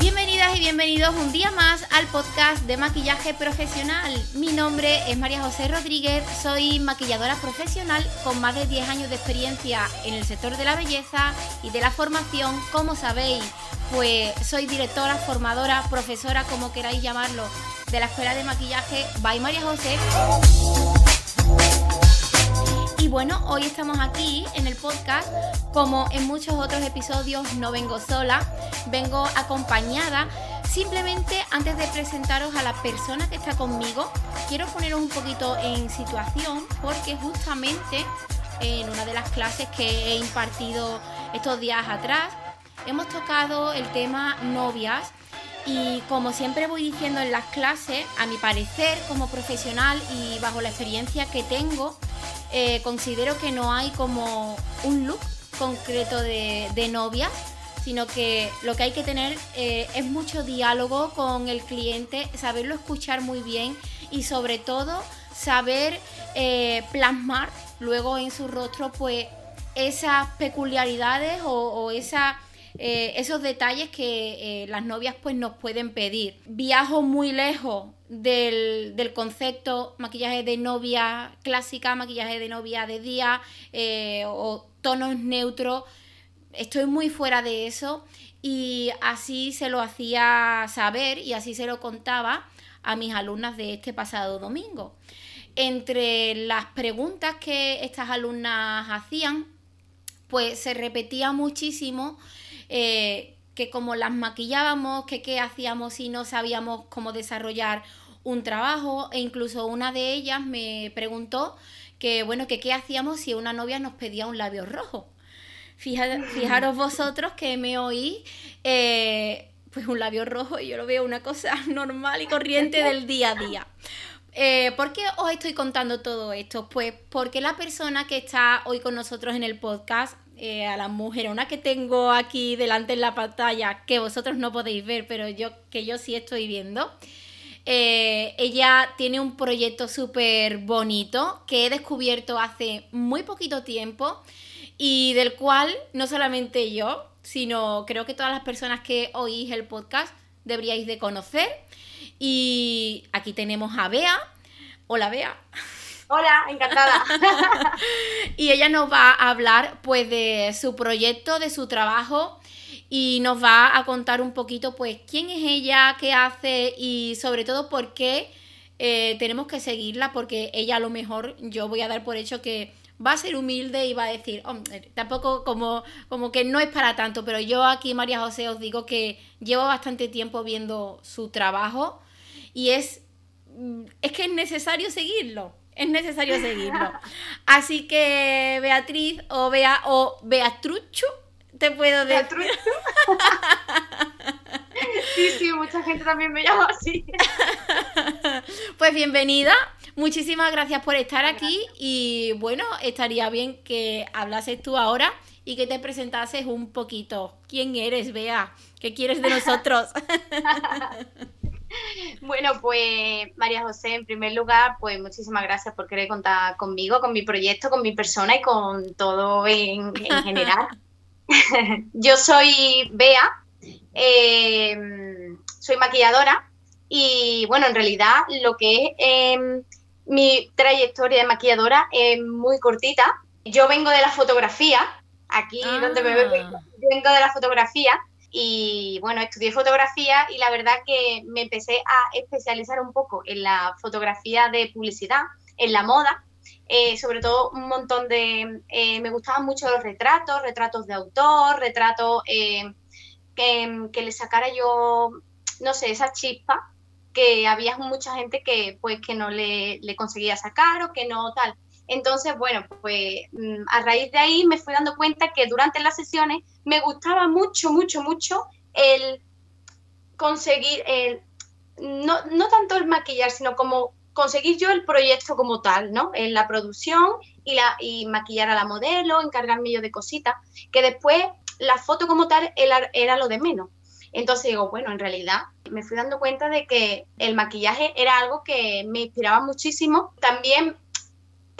Bienvenidas y bienvenidos un día más al podcast de maquillaje profesional. Mi nombre es María José Rodríguez, soy maquilladora profesional con más de 10 años de experiencia en el sector de la belleza y de la formación, como sabéis, pues soy directora, formadora, profesora, como queráis llamarlo, de la Escuela de Maquillaje by María José. Y bueno, hoy estamos aquí en el podcast, como en muchos otros episodios, no vengo sola, vengo acompañada. Simplemente antes de presentaros a la persona que está conmigo, quiero poneros un poquito en situación porque justamente en una de las clases que he impartido estos días atrás, hemos tocado el tema novias y como siempre voy diciendo en las clases, a mi parecer como profesional y bajo la experiencia que tengo, eh, considero que no hay como un look concreto de, novias, sino que lo que hay que tener eh, es mucho diálogo con el cliente, saberlo escuchar muy bien y sobre todo saber eh, plasmar luego en su rostro pues esas peculiaridades o, o esa eh, esos detalles que eh, las novias pues nos pueden pedir. Viajo muy lejos del, del, concepto maquillaje de novia clásica, maquillaje de novia de día eh, o tonos neutros. Estoy muy fuera de eso y así se lo hacía saber y así se lo contaba a mis alumnas de este pasado domingo. Entre las preguntas que estas alumnas hacían, pues se repetía muchísimo eh, que como las maquillábamos, que qué hacíamos si no sabíamos cómo desarrollar un trabajo e incluso una de ellas me preguntó que bueno, que qué hacíamos si una novia nos pedía un labio rojo. fijaros vosotros que me oí eh, pues un labio rojo y yo lo veo una cosa normal y corriente del día a día. Eh, ¿Por qué os estoy contando todo esto? Pues porque la persona que está hoy con nosotros en el podcast eh, a la una que tengo aquí delante en la pantalla, que vosotros no podéis ver, pero yo que yo sí estoy viendo. Eh, ella tiene un proyecto súper bonito que he descubierto hace muy poquito tiempo y del cual no solamente yo, sino creo que todas las personas que oís el podcast deberíais de conocer. Y aquí tenemos a Bea. Hola Bea. Hola, encantada. y ella nos va a hablar pues de su proyecto, de su trabajo y nos va a contar un poquito pues quién es ella, qué hace y sobre todo por qué eh, tenemos que seguirla porque ella a lo mejor yo voy a dar por hecho que va a ser humilde y va a decir, tampoco como, como que no es para tanto, pero yo aquí, María José, os digo que llevo bastante tiempo viendo su trabajo y es, mm, es que es necesario seguirlo es necesario seguirlo. Así que Beatriz o Bea o Beatrucho, te puedo decir. sí, sí, mucha gente también me llama así. pues bienvenida. Muchísimas gracias por estar aquí y bueno, estaría bien que hablases tú ahora y que te presentases un poquito. ¿Quién eres, Bea? ¿Qué quieres de nosotros? Bueno, pues María José, en primer lugar, pues muchísimas gracias por querer contar conmigo, con mi proyecto, con mi persona y con todo en, general. Yo soy Bea, eh, soy maquilladora y bueno, en realidad lo que es em, mi trayectoria de maquilladora es muy cortita. Yo vengo de la fotografía, aquí donde me veo, ah. vengo de la fotografía y bueno, estudié fotografía y la verdad que me empecé a especializar un poco en la fotografía de publicidad, en la moda, eh, sobre todo un montón de... Eh, me gustaban mucho los retratos, retratos de autor, retratos eh, que, que, le sacara yo, no sé, esa chispa que había mucha gente que pues que no le, le conseguía sacar o que no tal. Entonces, bueno, pues mm, a raíz de ahí me fui dando cuenta que durante las sesiones me gustaba mucho, mucho, mucho el conseguir, el, no, no tanto el maquillar, sino como conseguir yo el proyecto como tal, ¿no? En la producción y, la, y maquillar a la modelo, encargarme yo de cositas, que después la foto como tal era, era lo de menos. Entonces digo, bueno, en realidad me fui dando cuenta de que el maquillaje era algo que me inspiraba muchísimo. También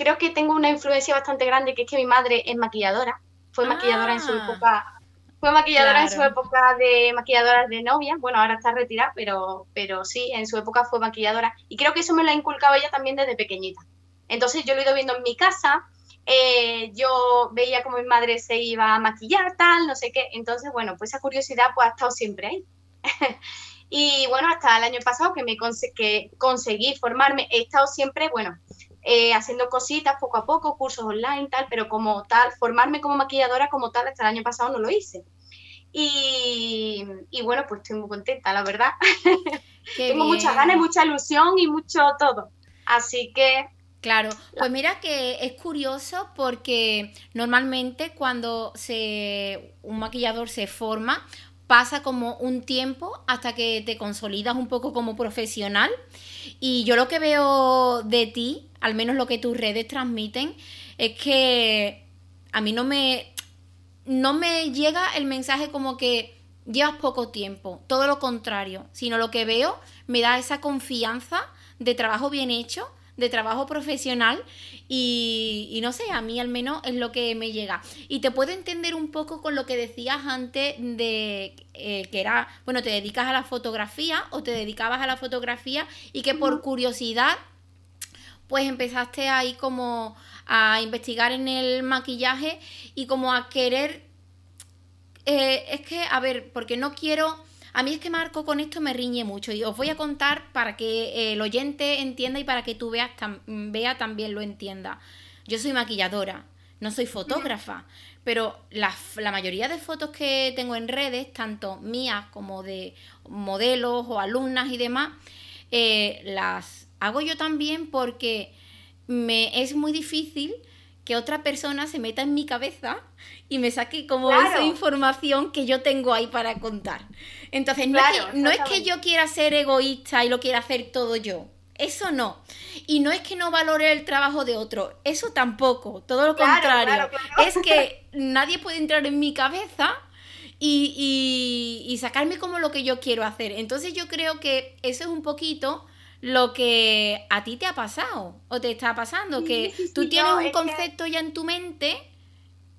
creo que tengo una influencia bastante grande, que es que mi madre es maquilladora, fue maquilladora en su ah. época fue maquilladora en su época de maquilladoras de novia. Bueno, ahora está retirada, pero, pero sí, en su época fue maquilladora. Y creo que eso me lo ha inculcado ella también desde pequeñita. Entonces yo lo he ido viendo en mi casa. Eh, yo veía como mi madre se iba a maquillar, tal, no sé qué. Entonces, bueno, pues esa curiosidad pues ha estado siempre ahí. y bueno, hasta el año pasado que me que conseguí formarme, he estado siempre, bueno, eh, haciendo cositas poco a poco, cursos online, tal, pero como tal, formarme como maquilladora como tal, hasta el año pasado no lo hice. Y, bueno, pues estoy muy contenta, la verdad. Tengo muchas ganas, mucha ilusión y mucho todo. Así que... Claro, pues mira que es curioso porque normalmente cuando se, un maquillador se forma, pasa como un tiempo hasta que te consolidas un poco como profesional. Y yo lo que veo de ti al menos lo que tus redes transmiten, es que a mí no me, no me llega el mensaje como que llevas poco tiempo, todo lo contrario, sino lo que veo me da esa confianza de trabajo bien hecho, de trabajo profesional y, no sé, a mí al menos es lo que me llega. Y te puedo entender un poco con lo que decías antes de eh, que era, bueno, te dedicas a la fotografía o te dedicabas a la fotografía y que por curiosidad pues empezaste ahí como a investigar en el maquillaje y como a querer... Eh, es que, a ver, porque no quiero... A mí es que Marco con esto me riñe mucho y os voy a contar para que el oyente entienda y para que tú veas vea también lo entienda. Yo soy maquilladora, no soy fotógrafa, pero la, mayoría de fotos que tengo en redes, tanto mías como de modelos o alumnas y demás, eh, las hago yo también porque me es muy difícil que otra persona se meta en mi cabeza y me saque como esa información que yo tengo ahí para contar. Entonces, no, es que, no es que yo quiera ser egoísta y lo quiera hacer todo yo. Eso no. Y no es que no valore el trabajo de otro. Eso tampoco. Todo lo contrario. Es que nadie puede entrar en mi cabeza y, y, y sacarme como lo que yo quiero hacer. Entonces yo creo que eso es un poquito lo que a ti te ha pasado o te está pasando, que tú tienes un concepto ya en tu mente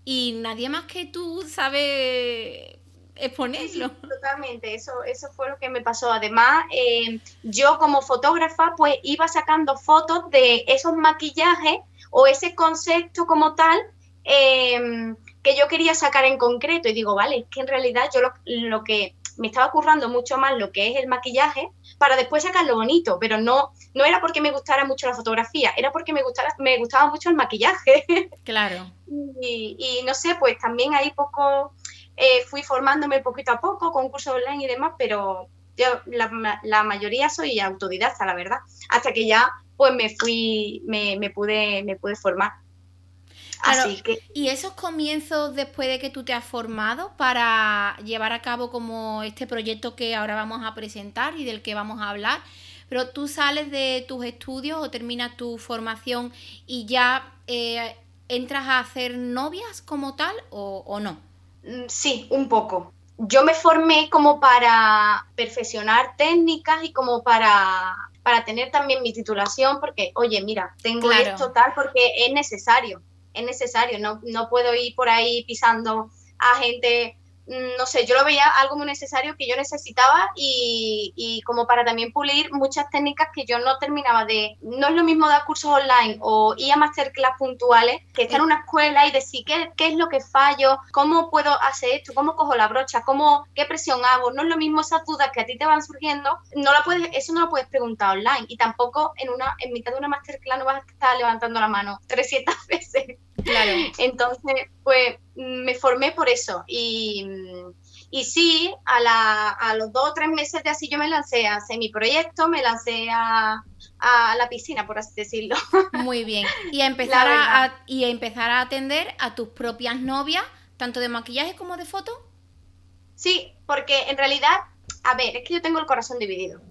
y nadie más que tú sabe exponerlo. totalmente, eso, eso fue lo que me pasó. Además, eh, yo como fotógrafa, pues iba sacando fotos de esos maquillajes o ese concepto como tal em, que yo quería sacar en concreto. Y digo, vale, es que en realidad yo lo, lo que me estaba currando mucho más lo que es el maquillaje para después sacarlo bonito, pero no, no era porque me gustara mucho la fotografía, era porque me, gustara, me gustaba mucho el maquillaje. Claro. y, no sé, pues también ahí poco eh, fui formándome poquito a poco con cursos online y demás, pero yo la, la, mayoría soy autodidacta, la verdad, hasta que ya pues me fui, me, me pude, me pude formar. ¿Y esos comienzos después de que tú te has formado para llevar a cabo como este proyecto que ahora vamos a presentar y del que vamos a hablar? Pero tú sales de tus estudios o terminas tu formación y ya eh, entras a hacer novias como tal o, no? Mm, sí, un poco. Yo me formé como para perfeccionar técnicas y como para, para tener también mi titulación, porque, oye, mira, tengo esto tal porque es necesario es necesario, no, no puedo ir por ahí pisando a gente no sé, yo lo veía algo muy necesario que yo necesitaba y, como para también pulir muchas técnicas que yo no terminaba de... No es lo mismo dar cursos online o ir a masterclass puntuales que estar en una escuela y decir qué, qué es lo que fallo, cómo puedo hacer esto, cómo cojo la brocha, cómo, qué presión hago. No es lo mismo esas dudas que a ti te van surgiendo, no la puedes, eso no lo puedes preguntar online y tampoco en, una, en mitad de una masterclass no vas a estar levantando la mano 300 veces. Claro. Entonces, pues me formé por eso. Y, y sí, a, la, a los dos o tres meses de así yo me lancé a hacer mi proyecto, me lancé a, a la piscina, por así decirlo. Muy bien. Y a, empezar a, y a empezar a atender a tus propias novias, tanto de maquillaje como de foto. Sí, porque en realidad, a ver, es que yo tengo el corazón dividido.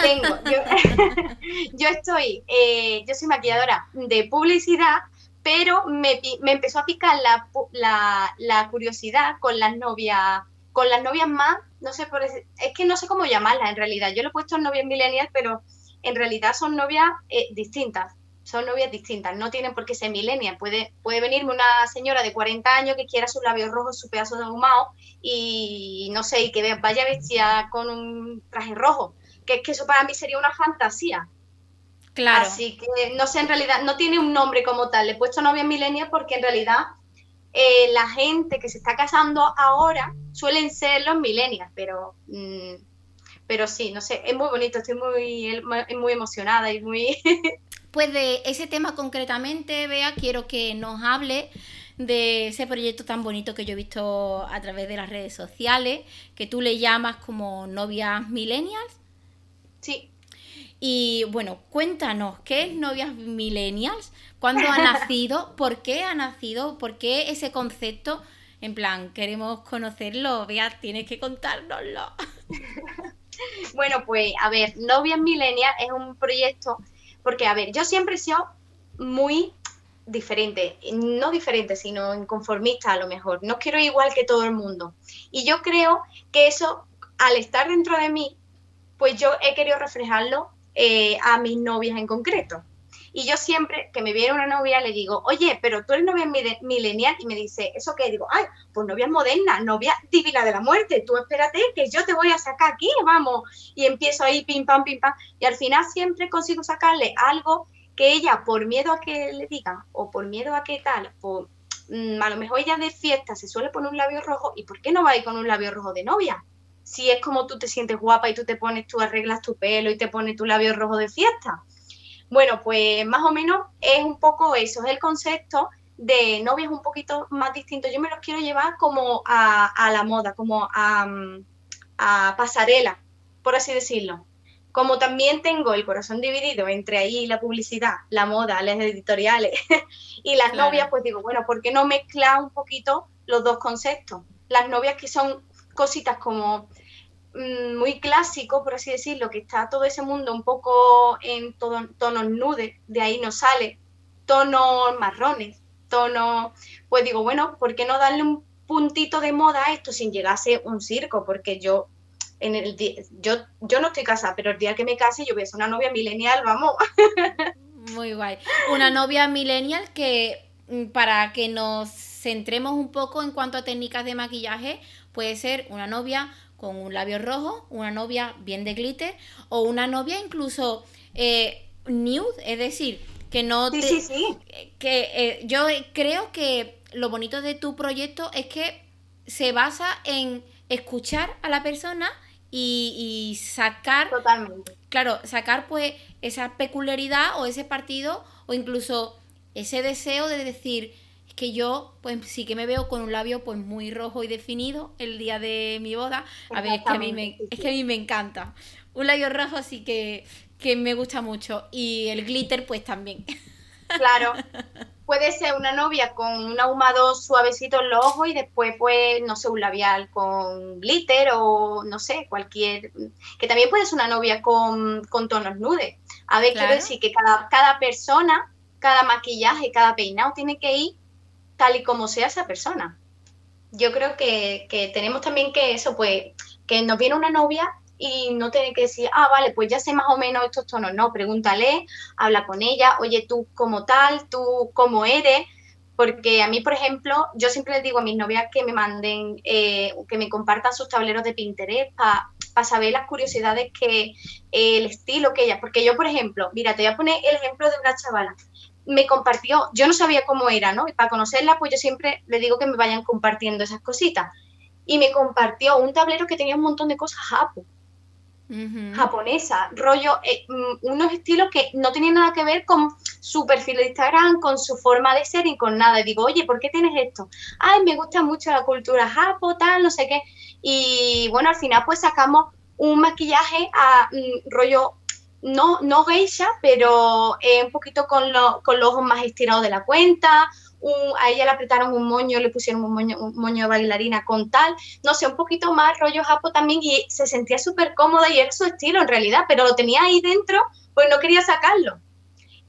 Tengo, yo, yo estoy, eh, yo soy maquilladora de publicidad, pero me, me empezó a picar la, la, curiosidad con las novias con las novias más, no sé, por, es que no sé cómo llamarlas en realidad. Yo le he puesto novias millennials, pero en realidad son novias eh, distintas. Son novias distintas, no tienen por qué ser millennials. Puede, puede venirme una señora de 40 años que quiera sus labios rojos, su pedazo de ahumado y no sé, y que vaya vestida con un traje rojo. Que es que eso para mí sería una fantasía. Claro. Así que no sé, en realidad no tiene un nombre como tal. Le he puesto novia millennial porque en realidad eh, la gente que se está casando ahora suelen ser los millennials, pero, mm, pero sí, no sé, es muy bonito, estoy muy, muy emocionada y muy... pues de ese tema concretamente, Bea, quiero que nos hable de ese proyecto tan bonito que yo he visto a través de las redes sociales, que tú le llamas como novias millennials. Sí. Y bueno, cuéntanos, ¿qué es novias millennials? ¿Cuándo ha nacido? ¿Por qué ha nacido? ¿Por qué ese concepto? En plan, queremos conocerlo. Vea, tienes que contárnoslo. bueno, pues a ver, Novias Millennials es un proyecto, porque a ver, yo siempre he sido muy diferente, no diferente, sino inconformista a lo mejor. No quiero igual que todo el mundo. Y yo creo que eso, al estar dentro de mí, pues yo he querido reflejarlo eh, a mis novias en concreto. Y yo siempre que me viene una novia le digo, oye, pero tú eres novia milenial y me dice, ¿eso qué? digo, ay, pues novia moderna, novia divina de la muerte, tú espérate que yo te voy a sacar aquí, vamos. Y empiezo ahí, pim, pam, pim, pam. Y al final siempre consigo sacarle algo que ella, por miedo a que le digan, o por miedo a que tal, por, mm, a lo mejor ella de fiesta se suele poner un labio rojo, ¿y por qué no va a ir con un labio rojo de novia? Si es como tú te sientes guapa y tú te pones, tú arreglas tu pelo y te pones tu labio rojo de fiesta. Bueno, pues más o menos es un poco eso, es el concepto de novias un poquito más distinto. Yo me los quiero llevar como a, la moda, como a, pasarela, por así decirlo. Como también tengo el corazón dividido entre ahí la publicidad, la moda, las editoriales y las novias, pues digo, bueno, ¿por qué no mezclar un poquito los dos conceptos? Las novias que son cositas como muy clásico, por así decirlo, que está todo ese mundo un poco en tonos nude, de ahí no sale, tonos marrones, tonos, pues digo, bueno, ¿por qué no darle un puntito de moda a esto sin ser un circo? Porque yo, en el yo, yo no estoy casada, pero el día que me case yo voy a ser una novia milenial, vamos. Muy guay. Una novia millennial que mm, para que nos centremos un poco en cuanto a técnicas de maquillaje, puede ser una novia con un labio rojo, una novia bien de glitter o una novia incluso eh, nude, es decir, que no te, sí, sí, que eh, yo creo que lo bonito de tu proyecto es que se basa en escuchar a la persona y, sacar totalmente. claro sacar pues esa peculiaridad o ese partido o incluso ese deseo de decir que yo, pues sí que me veo con un labio pues muy rojo y definido el día de mi boda. A ver, es que a mí me, es que a mí me encanta. Un labio rojo sí que, que me gusta mucho. Y el glitter, pues también. Claro. Puede ser una novia con un ahumado suavecito en los ojos y después, pues, no sé, un labial con glitter o no sé, cualquier. Que también puede ser una novia con, tonos nudes. A ver, quiero decir que cada, cada persona, cada maquillaje, cada peinado tiene que ir tal y como sea esa persona. Yo creo que, tenemos también que eso, pues, que nos viene una novia y no tiene que decir, ah, vale, pues ya sé más o menos estos tonos. No, pregúntale, habla con ella, oye, tú como tal, tú cómo eres. Porque a mí, por ejemplo, yo siempre les digo a mis novias que me manden, eh, que me compartan sus tableros de Pinterest para saber las curiosidades que, el estilo que ella. Porque yo, por ejemplo, mira, te voy a poner el ejemplo de una chavala me compartió, yo no sabía cómo era, ¿no? Y para conocerla, pues yo siempre le digo que me vayan compartiendo esas cositas. Y me compartió un tablero que tenía un montón de cosas japo, japonesa, rollo, eh, mm, unos estilos que no tenían nada que ver con su perfil de Instagram, con su forma de ser y con nada. Y digo, oye, ¿por qué tienes esto? Ay, me gusta mucho la cultura japo, tal, no sé qué. Y bueno, al final pues sacamos un maquillaje a mm, rollo no, no geisha, pero un poquito con, con los ojos más estirados de la cuenta. a ella le apretaron un moño, le pusieron un moño, un moño de bailarina con tal, no sé, un poquito más rollo japo también y se sentía súper cómoda y era su estilo en realidad, pero lo tenía ahí dentro, pues no quería sacarlo.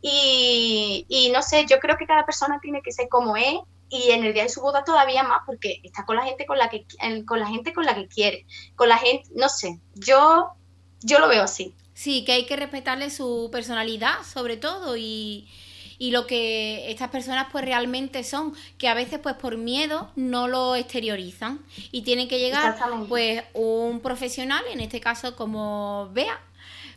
Y, y no sé, yo creo que cada persona tiene que ser como es y en el día de su boda todavía más porque está con la gente con la que con la gente con la que quiere, con la gente, no sé, yo yo lo veo así. Sí, que hay que respetarle su personalidad sobre todo y, y lo que estas personas pues realmente son, que a veces pues por miedo no lo exteriorizan y tienen que llegar pues un profesional, en este caso como Bea,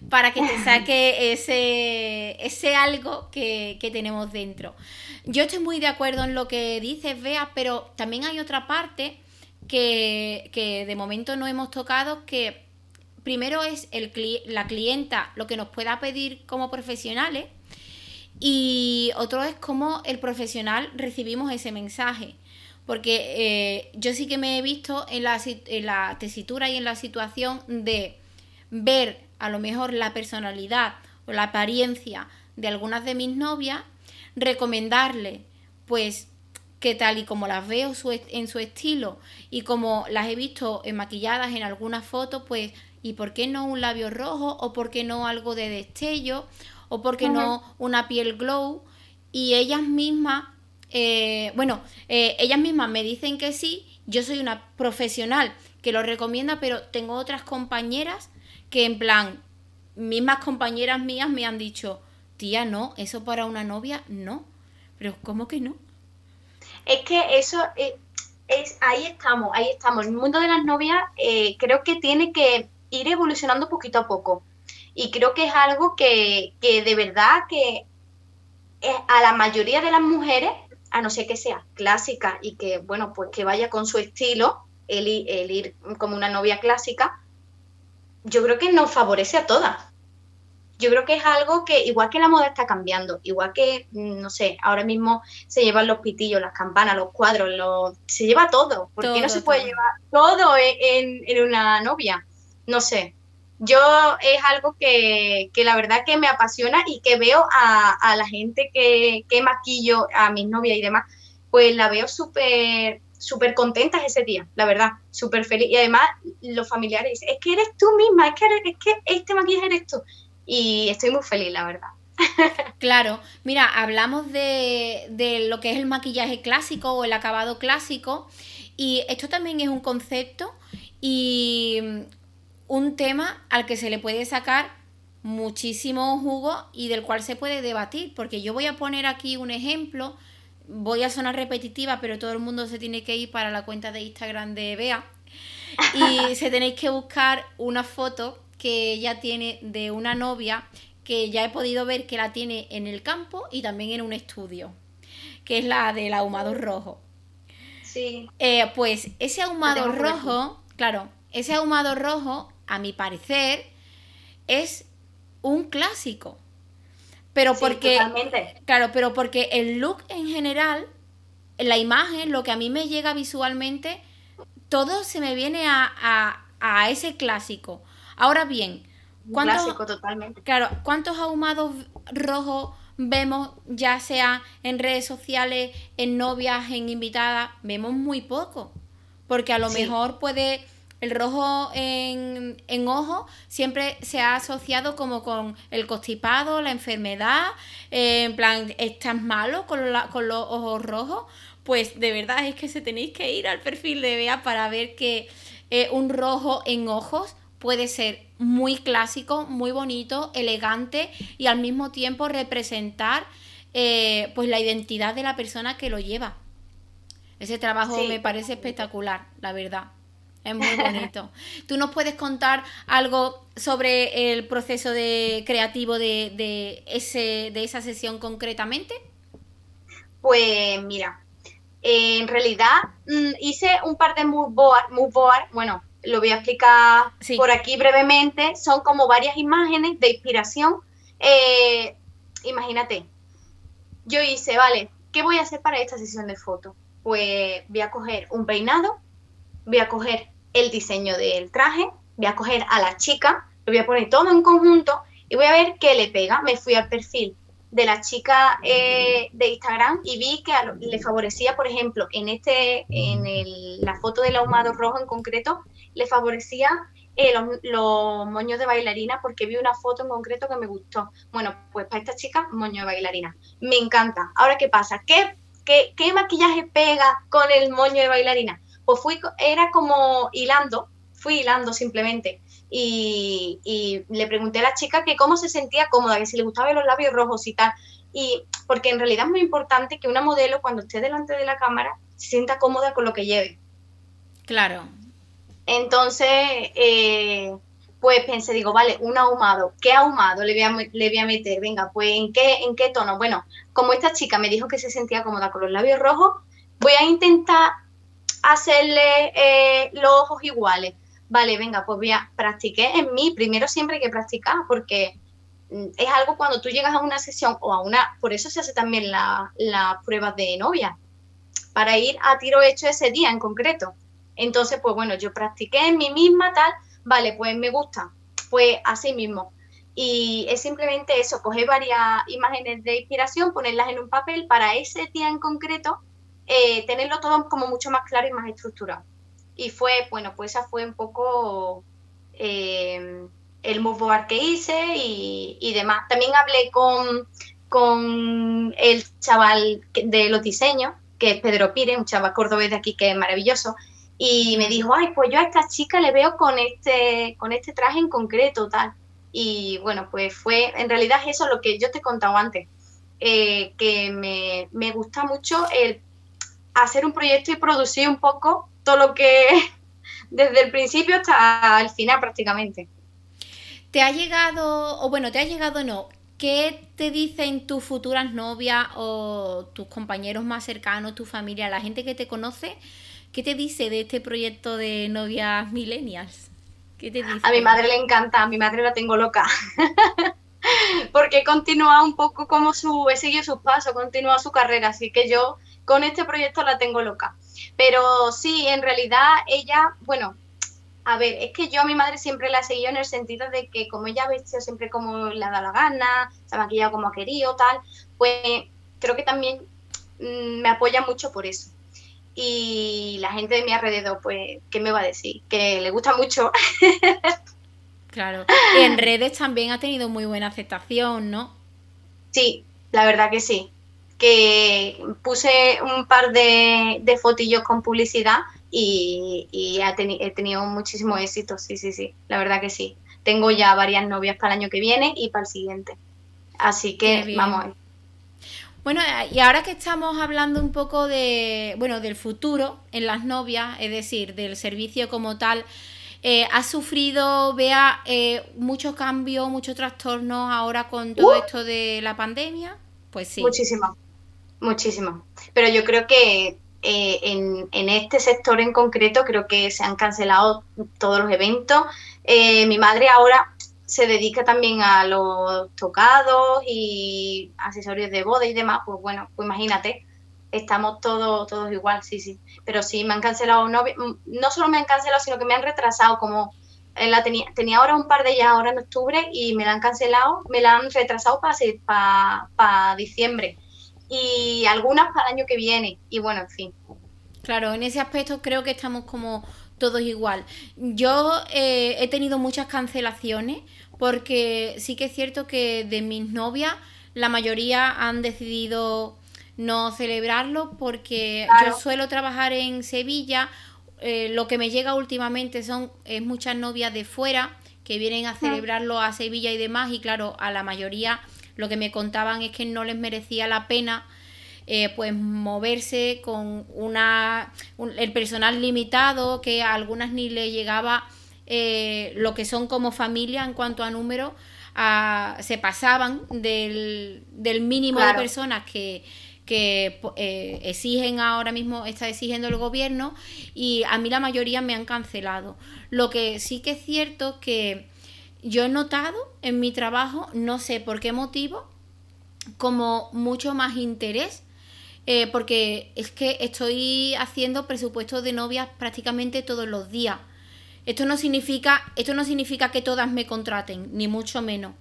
para que te saque ese, ese algo que, que, tenemos dentro. Yo estoy muy de acuerdo en lo que dices, Bea, pero también hay otra parte que, que de momento no hemos tocado, que primero es el, la clienta lo que nos pueda pedir como profesionales y otro es cómo el profesional recibimos ese mensaje. Porque eh, yo sí que me he visto en la, en la tesitura y en la situación de ver a lo mejor la personalidad o la apariencia de algunas de mis novias, recomendarle pues que tal y como las veo en su estilo y como las he visto maquilladas en algunas fotos, pues ¿y por qué no un labio rojo o por qué no algo de destello o por qué no una piel glow? Y ellas mismas, eh, bueno, eh, ellas mismas me dicen que sí, yo soy una profesional que lo recomienda, pero tengo otras compañeras que en plan, mismas compañeras mías me han dicho, tía, no, eso para una novia, no. Pero ¿cómo que no? Es que eso eh, es, ahí estamos, ahí estamos. El mundo de las novias eh, creo que tiene que ir evolucionando poquito a poco. Y creo que es algo que, que de verdad que eh, a la mayoría de las mujeres, a no ser que sea clásica y que, bueno, pues que vaya con su estilo, el, el ir como una novia clásica, yo creo que nos favorece a todas. Yo creo que es algo que, igual que la moda está cambiando, igual que, mm, no sé, ahora mismo se llevan los pitillos, las campanas, los cuadros, los, se lleva todo. ¿Por qué no se puede llevar todo en, una novia? No sé. Yo es algo que, que, la verdad que me apasiona y que veo a, a la gente que, que maquillo, a mis novias y demás, pues la veo súper súper contentas ese día, la verdad, súper feliz. Y además los familiares dicen, es que eres tú misma, es que, es que este maquillaje eres tú. Y estoy muy feliz, la verdad. Claro, mira, hablamos de, de, lo que es el maquillaje clásico o el acabado clásico y esto también es un concepto y un tema al que se le puede sacar muchísimo jugo y del cual se puede debatir, porque yo voy a poner aquí un ejemplo voy a sonar repetitiva, pero todo el mundo se tiene que ir para la cuenta de Instagram de Bea. Y se tenéis que buscar una foto que ella tiene de una novia que ya he podido ver que la tiene en el campo y también en un estudio, que es la del ahumado rojo. Sí. Eh, pues ese ahumado rojo, claro, ese ahumado rojo, a mi parecer, es un clásico. Pero porque. Claro, pero porque el look en general, la imagen, lo que a mí me llega visualmente, todo se me viene a, a, ese clásico. Ahora bien, ¿cuántos, clásico totalmente. Claro, ¿cuántos ahumados rojos vemos, ya sea en redes sociales, en novias, en invitadas? Vemos muy poco. Porque a lo mejor puede el rojo en, en ojo siempre se ha asociado como con el constipado, la enfermedad, eh, en plan, ¿estás malo con, con los ojos rojos? Pues de verdad es que se tenéis que ir al perfil de Bea para ver que eh, un rojo en ojos puede ser muy clásico, muy bonito, elegante y al mismo tiempo representar eh, pues la identidad de la persona que lo lleva. Ese trabajo me parece espectacular, la verdad. Es muy bonito. ¿Tú nos puedes contar algo sobre el proceso de creativo de, ese, de esa sesión concretamente? Pues mira, en realidad mm, hice un par de mood board, bueno, lo voy a explicar por aquí brevemente, son como varias imágenes de inspiración. Eh, imagínate, yo hice, vale, ¿qué voy a hacer para esta sesión de fotos? Pues voy a coger un peinado, voy a coger el diseño del traje, voy a coger a la chica, lo voy a poner todo en conjunto y voy a ver qué le pega. Me fui al perfil de la chica eh, de Instagram y vi que le favorecía, por ejemplo, en este, en la foto del ahumado rojo en concreto, le favorecía eh, los, moños de bailarina porque vi una foto en concreto que me gustó. Bueno, pues para esta chica, moño de bailarina. Me encanta. Ahora, ¿qué pasa? ¿Qué, ¿qué, ¿qué maquillaje pega con el moño de bailarina? Pues fui, era como hilando, fui hilando simplemente. Y, y, le pregunté a la chica que cómo se sentía cómoda, que si le gustaban los labios rojos y tal. Y porque en realidad es muy importante que una modelo cuando esté delante de la cámara se sienta cómoda con lo que lleve. Claro. Entonces, eh, pues pensé, digo, vale, un ahumado. ¿Qué ahumado le voy a, le voy a meter? Venga, pues ¿en qué, ¿en qué tono? Bueno, como esta chica me dijo que se sentía cómoda con los labios rojos, voy a intentar hacerle eh, los ojos iguales. Vale, venga, pues voy a practicar en mí. Primero siempre hay que practicar porque mm, es algo cuando tú llegas a una sesión o a una, por eso se hace también las la pruebas de novia, para ir a tiro hecho ese día en concreto. Entonces, pues bueno, yo practiqué en mí misma tal, vale, pues me gusta, pues así mismo. Y es simplemente eso, coger varias imágenes de inspiración, ponerlas en un papel para ese día en concreto, eh, tenerlo todo como mucho más claro y más estructurado. Y fue, bueno, pues esa fue un poco eh, el move que hice y, demás. También hablé con, con el chaval de los diseños, que es Pedro Pire, un chaval cordobés de aquí que es maravilloso, y me dijo, ay, pues yo a esta chica le veo con este, con este traje en concreto, tal. Y bueno, pues fue, en realidad es eso lo que yo te he contado antes, eh, que me, me gusta mucho el hacer un proyecto y producir un poco todo lo que desde el principio hasta el final prácticamente. ¿Te ha llegado, o bueno, te ha llegado no? ¿Qué te dicen tus futuras novias o tus compañeros más cercanos, tu familia, la gente que te conoce? ¿Qué te dice de este proyecto de novias millennials? ¿Qué te dice? A mi madre le encanta, a mi madre la tengo loca. Porque he continuado un poco como su, he seguido sus pasos, continúa su carrera, así que yo con este proyecto la tengo loca. Pero sí, en realidad ella, bueno, a ver, es que yo a mi madre siempre la he seguido en el sentido de que como ella vestido siempre como le da la gana, se ha maquillado como ha querido, tal, pues creo que también mm, me apoya mucho por eso y la gente de mi alrededor, pues, ¿qué me va a decir? Que le gusta mucho. claro. Y en redes también ha tenido muy buena aceptación, ¿no? Sí, la verdad que sí. Que puse un par de, de fotillos con publicidad y, y he tenido muchísimo éxito, sí, sí, sí, la verdad que sí. Tengo ya varias novias para el año que viene y para el siguiente. Así que vamos, bueno, y ahora que estamos hablando un poco de, bueno, del futuro en las novias, es decir, del servicio como tal, eh, ¿has sufrido, Vea, eh, muchos cambios, muchos trastornos ahora con todo uh. esto de la pandemia? Pues sí. Muchísimo, muchísimo. Pero yo creo que eh, en, en, este sector en concreto creo que se han cancelado todos los eventos. mi madre ahora se dedica también a los tocados y accesorios de boda y demás, pues bueno, pues imagínate, estamos todos, todos igual, sí, sí. Pero sí, me han cancelado, no, no solo me han cancelado, sino que me han retrasado, como eh, la tenía, tenía ahora un par de ellas ahora en octubre y me la han cancelado, me la han retrasado para, para diciembre y algunas para el año que viene y bueno, en fin. Claro, en ese aspecto creo que estamos como todos igual. Yo eh, he tenido muchas cancelaciones porque sí que es cierto que de mis novias la mayoría han decidido no celebrarlo porque yo suelo trabajar en Sevilla. Eh, lo que me llega últimamente son es muchas novias de fuera que vienen a celebrarlo a Sevilla y demás y claro, a la mayoría lo que me contaban es que no les merecía la pena eh, pues moverse con una el personal limitado que a algunas ni le llegaba eh, lo que son como familia en cuanto a número se pasaban del, mínimo de personas que, eh, exigen ahora mismo, está exigiendo el gobierno y a mí la mayoría me han cancelado. Lo que sí que es cierto que yo he notado en mi trabajo, no sé por qué motivo, como mucho más interés eh, porque es que estoy haciendo presupuestos de novias prácticamente todos los días. Esto no significa, esto no significa que todas me contraten, ni mucho menos.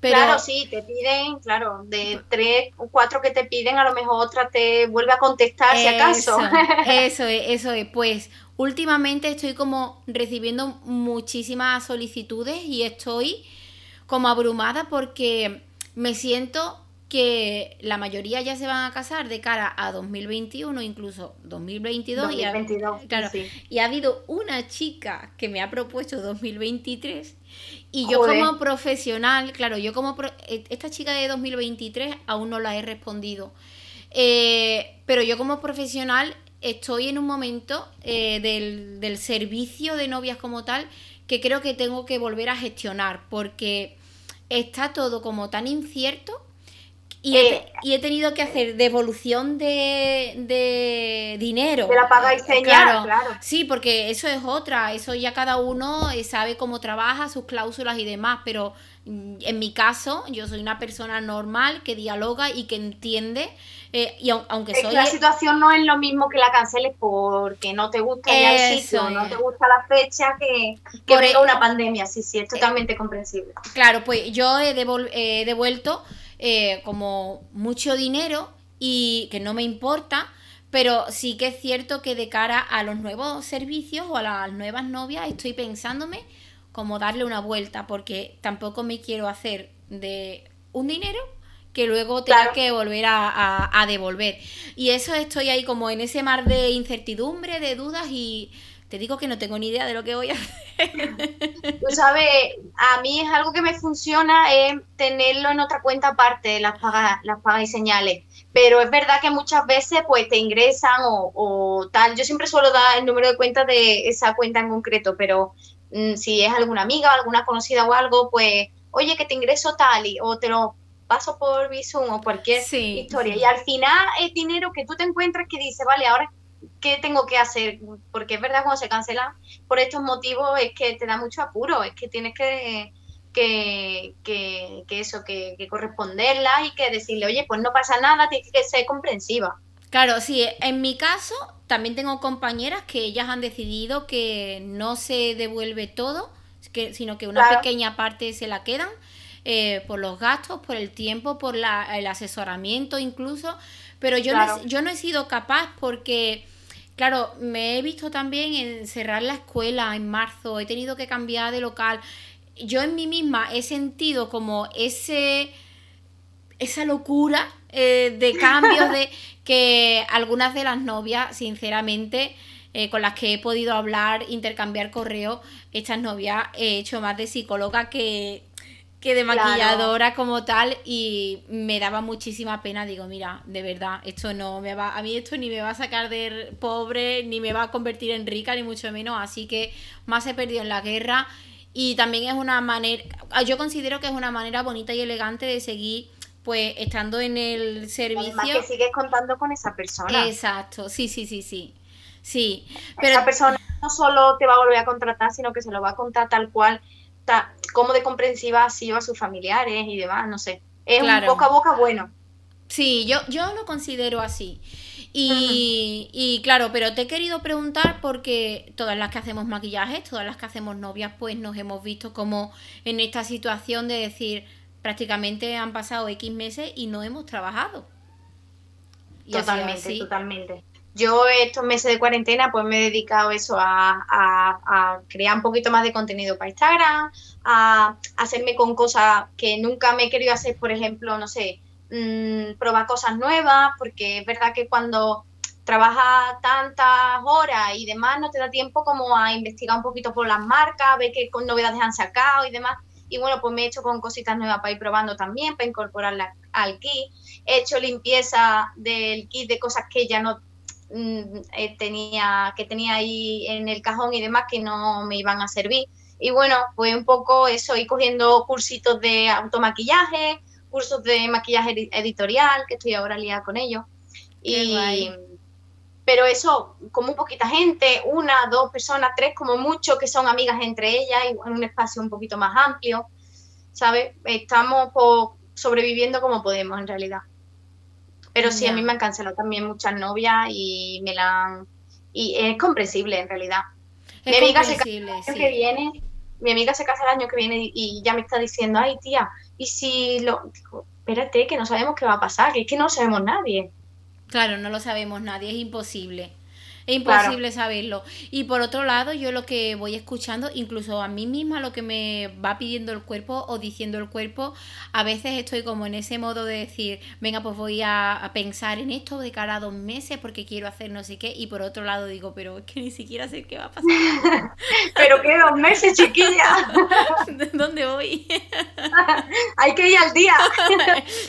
Pero... Claro, sí, te piden, claro, de tres o cuatro que te piden, a lo mejor otra te vuelve a contestar si acaso. Eso es, eso es. Pues últimamente estoy como recibiendo muchísimas solicitudes y estoy como abrumada porque me siento que la mayoría ya se van a casar de cara a 2021, incluso 2022. y, ha, claro, y ha habido una chica que me ha propuesto 2023 y yo como profesional, claro, yo como... E, esta chica de 2023 aún no la he respondido. Eh, pero yo como profesional estoy en un momento eh, del, del servicio de novias como tal que creo que tengo que volver a gestionar porque está todo como tan incierto y, he, eh, y he, tenido que hacer devolución de, de dinero. De la paga y señal, claro, Sí, porque eso es otra. Eso ya cada uno eh, sabe cómo trabaja, sus cláusulas y demás. Pero en mi caso, yo soy una persona normal que dialoga y que entiende. Eh, y aunque es soy. la situación no es lo mismo que la canceles porque no te gusta el sitio, no te gusta la fecha, que, que venga una pandemia. Sí, sí, es totalmente comprensible. Claro, pues yo he, he devuelto eh, como mucho dinero y que no me importa, pero sí que es cierto que de cara a los nuevos servicios o a las nuevas novias estoy pensándome como darle una vuelta, porque tampoco me quiero hacer de un dinero que luego tenga que volver a, devolver. Y eso estoy ahí como en ese mar de incertidumbre, de dudas y te digo que no tengo ni idea de lo que voy a hacer. Tú sabes, a mí es algo que me funciona es tenerlo en otra cuenta aparte, las pagas, las pagas y señales. Pero es verdad que muchas veces pues te ingresan o, tal. Yo siempre suelo dar el número de cuenta de esa cuenta en concreto, pero si es alguna amiga, alguna conocida o algo, pues, oye, que te ingreso tal y, o te lo paso por Visum o cualquier historia. Y al final es dinero que tú te encuentras que dice, vale, ahora qué tengo que hacer, porque es verdad cuando se cancela por estos motivos es que te da mucho apuro, es que tienes que, que, que, eso, que, corresponderla y que decirle, oye, pues no pasa nada, tienes que ser comprensiva. Claro, sí, en mi caso también tengo compañeras que ellas han decidido que no se devuelve todo, que, sino que una pequeña parte se la quedan eh, por los gastos, por el tiempo, por la, el asesoramiento incluso, pero yo, no, yo no he sido capaz porque Claro, me he visto también en cerrar la escuela en marzo, he tenido que cambiar de local. Yo en mí misma he sentido como ese esa locura eh, de cambios de que algunas de las novias, sinceramente, eh, con las que he podido hablar, intercambiar correo, estas novias he hecho más de psicóloga que, que de maquilladora como tal y me daba muchísima pena. Digo, mira, de verdad, esto no me va, a mí esto ni me va a sacar de pobre, ni me va a convertir en rica, ni mucho menos. Así que más he perdido en la guerra y también es una manera, yo considero que es una manera bonita y elegante de seguir pues estando en el servicio. Además que sigues contando con esa persona. Exacto, sí, sí, sí, sí. Sí, pero esa persona no solo te va a volver a contratar, sino que se lo va a contar tal cual cómo de comprensiva ha sido a sus familiares y demás, no sé. Es un boca a boca bueno. Sí, yo, yo lo considero así. Y, y, claro, pero te he querido preguntar porque todas las que hacemos maquillajes, todas las que hacemos novias, pues nos hemos visto como en esta situación de decir, prácticamente han pasado X meses y no hemos trabajado. totalmente, totalmente yo estos meses de cuarentena pues me he dedicado eso a, crear un poquito más de contenido para Instagram, a, hacerme con cosas que nunca me he querido hacer, por ejemplo, no sé, mm, probar cosas nuevas, porque es verdad que cuando trabajas tantas horas y demás no te da tiempo como a investigar un poquito por las marcas, ver qué novedades han sacado y demás. Y bueno, pues me he hecho con cositas nuevas para ir probando también, para incorporarlas al kit. He hecho limpieza del kit de cosas que ya no Mm, eh, tenía, que tenía ahí en el cajón y demás que no me iban a servir. Y bueno, pues un poco eso, ir cogiendo cursitos de automaquillaje, cursos de maquillaje editorial, que estoy ahora liada con ellos. Y, pero eso, como poquita gente, una, dos personas, tres como mucho, que son amigas entre ellas y en un espacio un poquito más amplio, ¿sabes? Estamos sobreviviendo como podemos en realidad. Pero sí, a mí me han cancelado también muchas novias y me la han... Y es comprensible en realidad. mi amiga se casa el año que viene, mi amiga se casa el año que viene y, ya me está diciendo, ay tía, y si lo... espérate, que no sabemos qué va a pasar, que es que no sabemos nadie. Claro, no lo sabemos nadie, es imposible. Es imposible saberlo. Y por otro lado, yo lo que voy escuchando, incluso a mí misma lo que me va pidiendo el cuerpo o diciendo el cuerpo, a veces estoy como en ese modo de decir, venga, pues voy a, pensar en esto de cara a dos meses porque quiero hacer no sé qué. Y por otro lado digo, pero es que ni siquiera sé qué va a pasar. pero qué dos meses, chiquilla. ¿Dónde voy? hay que ir al día.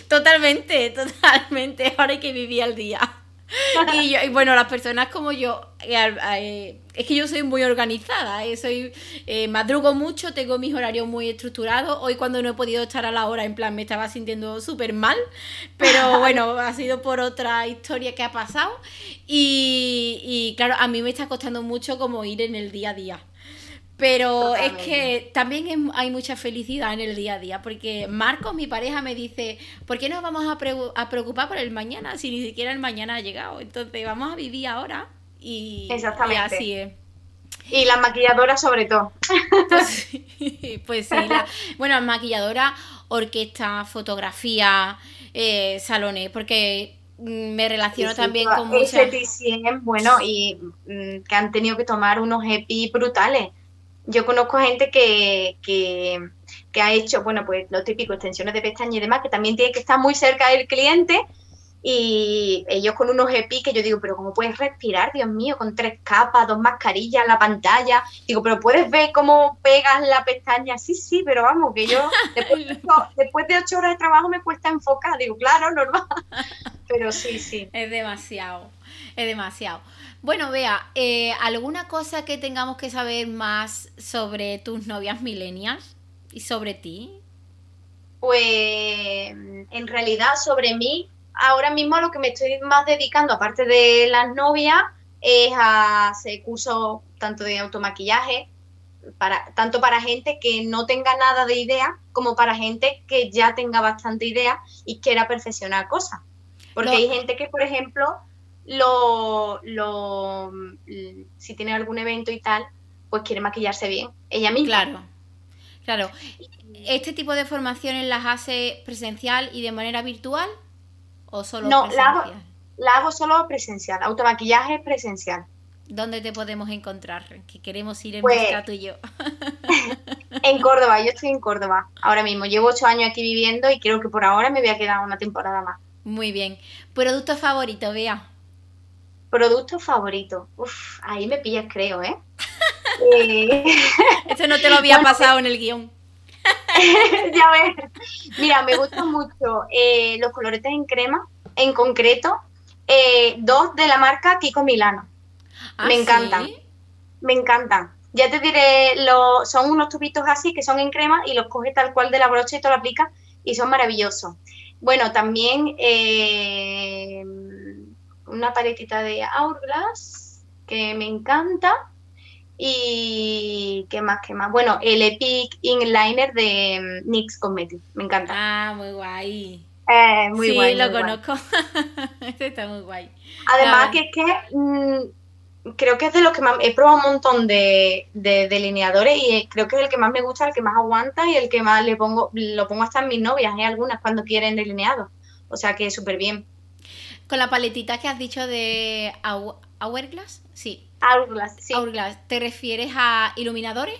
totalmente, totalmente. Ahora hay que vivir al día. y, bueno, las personas como yo, eh, eh, es que yo soy muy organizada, eh, soy madrugo mucho, tengo mis horarios muy estructurados. Hoy cuando no he podido estar a la hora, en plan, me estaba sintiendo súper mal, pero bueno, ha sido por otra historia que ha pasado. Y, y claro, a mí me está costando mucho como ir en el día a día. Pero es que también hay mucha felicidad en el día a día, porque Marcos, mi pareja, me dice, ¿por qué nos vamos a, preocupar por el mañana si ni siquiera el mañana ha llegado? Entonces vamos a vivir ahora y, Exactamente. así es. Y la maquilladora sobre todo. Pues, pues sí, bueno, maquilladora, orquesta, fotografía, eh, salones, porque mm, me relaciono también con muchas... bueno, y mm, que han tenido que tomar unos EPI brutales yo conozco gente que, que, ha hecho, bueno, pues lo típico, extensiones de pestañas y demás, que también tiene que estar muy cerca del cliente y ellos con unos EPI que yo digo, pero ¿cómo puedes respirar, Dios mío, con tres capas, dos mascarillas, la pantalla? Digo, pero ¿puedes ver cómo pegas la pestaña? Sí, sí, pero vamos, que yo después, después de ocho horas de trabajo me cuesta enfocar. Digo, claro, normal. Pero sí, sí. Es demasiado, es demasiado. Bueno, vea, eh, ¿alguna cosa que tengamos que saber más sobre tus novias milenias y sobre ti? Pues en realidad sobre mí, ahora mismo lo que me estoy más dedicando, aparte de las novias, es a hacer cursos tanto de automaquillaje, para, tanto para gente que no tenga nada de idea, como para gente que ya tenga bastante idea y quiera perfeccionar cosas. Porque hay gente que, por ejemplo, lo, lo, si tiene algún evento y tal, pues quiere maquillarse bien, ella misma. Claro, claro. ¿Este tipo de formaciones las hace presencial y de manera virtual o solo no, presencial? No, la, hago solo presencial, automaquillaje presencial. ¿Dónde te podemos encontrar? Que queremos ir en pues, busca tú y yo. en Córdoba, yo estoy en Córdoba ahora mismo. Llevo ocho años aquí viviendo y creo que por ahora me voy a quedar una temporada más. Muy bien. ¿Producto favorito, Bea? Producto favorito. Uf, ahí me pillas, creo, ¿eh? eh... Eso no te lo había pasado en el guion. ya ves. Mira, me gustan mucho eh, los coloretes en crema, en concreto, eh, dos de la marca Kiko Milano. ¿Ah, me encantan. Me encantan. Ya te diré, lo, son unos tubitos así que son en crema y los coges tal cual de la brocha y te lo aplicas y son maravillosos. Bueno, también eh, una paletita de Hourglass que me encanta. Y qué más, qué más. Bueno, el Epic Inliner de mm, NYX Cosmetics, me encanta. Ah, muy guay. Eh, muy sí, lo conozco. este está muy guay. Además, que es que mm, creo que es de los que más. He probado un montón de, delineadores y creo que es el que más me gusta, el que más aguanta y el que más le pongo. Lo pongo hasta en mis novias, ¿eh? algunas cuando quieren delineado. O sea que súper bien. Con la paletita que has dicho de Hourglass, sí. Hourglass, sí. Hourglass, ¿te refieres a iluminadores?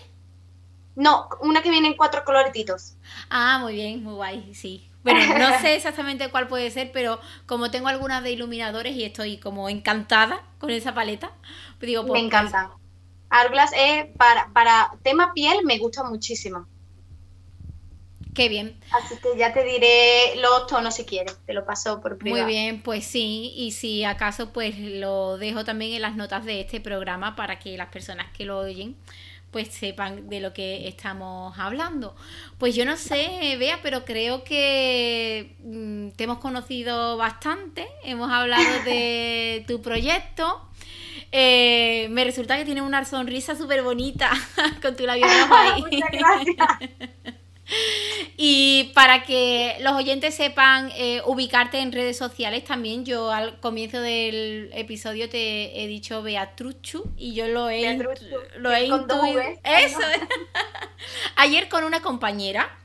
No, una que viene en cuatro coloretitos. Ah, muy bien, muy guay, sí. Bueno, no sé exactamente cuál puede ser, pero como tengo algunas de iluminadores y estoy como encantada con esa paleta, pues digo, pues, Me encanta. Hourglass es para, para tema piel me gusta muchísimo. Qué bien. Así que ya te diré los tonos si quieres, te lo paso por privado. Muy bien, pues sí, y si acaso pues lo dejo también en las notas de este programa para que las personas que lo oyen pues sepan de lo que estamos hablando. Pues yo no sé, Bea, pero creo que mm, te hemos conocido bastante, hemos hablado de tu proyecto. Eh, me resulta que tienes una sonrisa súper bonita con tu labio rojo ahí. Muchas gracias. Y para que los oyentes sepan eh, ubicarte en redes sociales también, yo al comienzo del episodio te he dicho Beatruchu y yo lo he, lo he intuido. Eso. Ayer con una compañera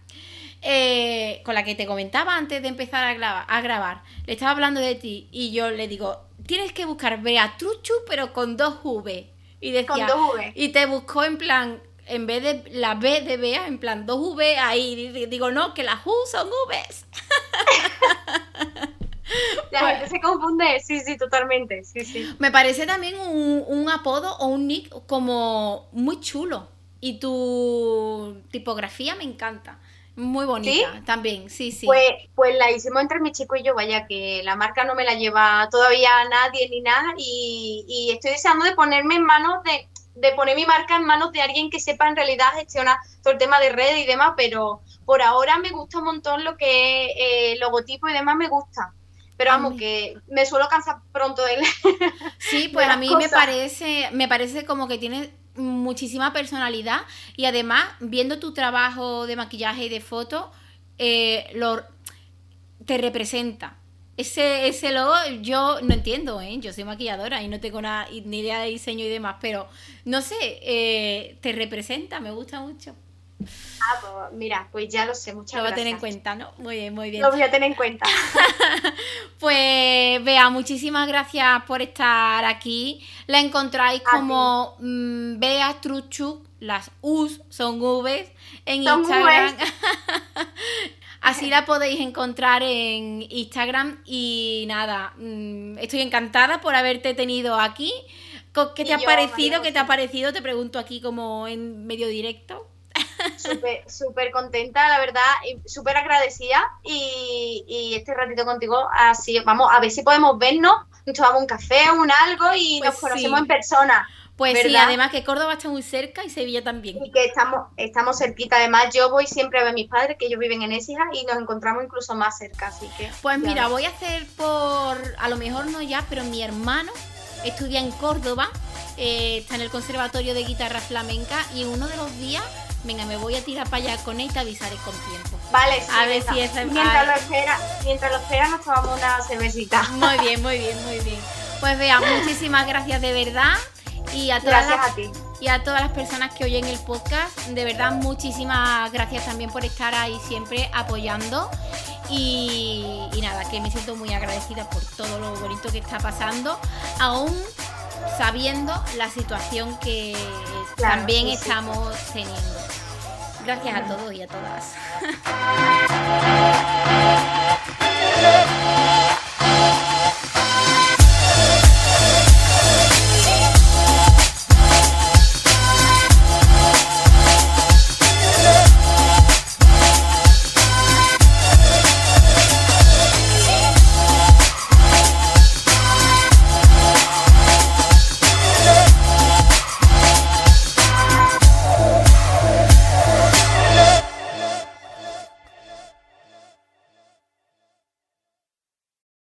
eh, con la que te comentaba antes de empezar a grabar, a grabar, le estaba hablando de ti y yo le digo, tienes que buscar Beatruchu pero con dos V. Y decía, Con dos V. y te buscó en plan, en vez de la B de Bea, en plan dos V ahí. Digo, no, que las U son Vs. La gente se confunde, sí, sí, totalmente, sí, sí. Me parece también un, un apodo o un nick como muy chulo. Y tu tipografía me encanta. Muy bonita también, sí, sí. Pues, pues la hicimos entre mi chico y yo, vaya, que la marca no me la lleva todavía nadie ni nada, y, y estoy deseando de ponerme en manos de, de poner mi marca en manos de alguien que sepa en realidad gestionar todo el tema de red y demás, pero por ahora me gusta un montón lo que es eh, logotipo y demás me gusta. Pero vamos, mí- que me suelo cansar pronto de él. Sí, pues a mí me parece, me parece como que tienes muchísima personalidad y además viendo tu trabajo de maquillaje y de foto, eh, lo, te representa. Ese, ese logo yo no entiendo, ¿eh? yo soy maquilladora y no tengo nada, ni idea de diseño y demás, pero no sé, eh, te representa, me gusta mucho. Ah, pues mira, pues ya lo sé, muchas Lo voy a gracias. tener en cuenta, ¿no? Muy bien, muy bien. Lo voy a tener en cuenta. Pues Bea, muchísimas gracias por estar aquí. La encontráis A como mm, Bea Truchuk, las U's son V's en Son Instagram. Así la podéis encontrar en Instagram y nada, mm, estoy encantada por haberte tenido aquí. ¿Qué Y te ha yo, parecido? ¿Qué te ha parecido? Te pregunto aquí como en medio directo. Súper, súper contenta, la verdad, y súper agradecida. Y, y este ratito contigo, así, vamos, a ver si podemos vernos, nos tomamos un café, un algo y Pues nos conocemos sí. en persona. Pues sí, además que Córdoba está muy cerca y Sevilla también. Y que estamos, estamos cerquita. Además, yo voy siempre a ver a mis padres, que ellos viven en Écija, y nos encontramos incluso más cerca. Así que. Pues mira, ves. voy a hacer por, a lo mejor no ya, pero mi hermano estudia en Córdoba, eh, está en el Conservatorio de Guitarra Flamenca y uno de los días, venga, me voy a tirar para allá con él y te avisaré con tiempo. Vale, sí, a ver si esa- mientras, lo espera, mientras lo espera, nos tomamos una cervecita. Muy bien, muy bien, muy bien. Pues vea, muchísimas gracias de verdad y a todas las. Y a todas las personas que oyen el podcast, de verdad muchísimas gracias también por estar ahí siempre apoyando. Y, nada, que me siento muy agradecida por todo lo bonito que está pasando, aún sabiendo la situación que también estamos teniendo. Gracias a todos y a todas.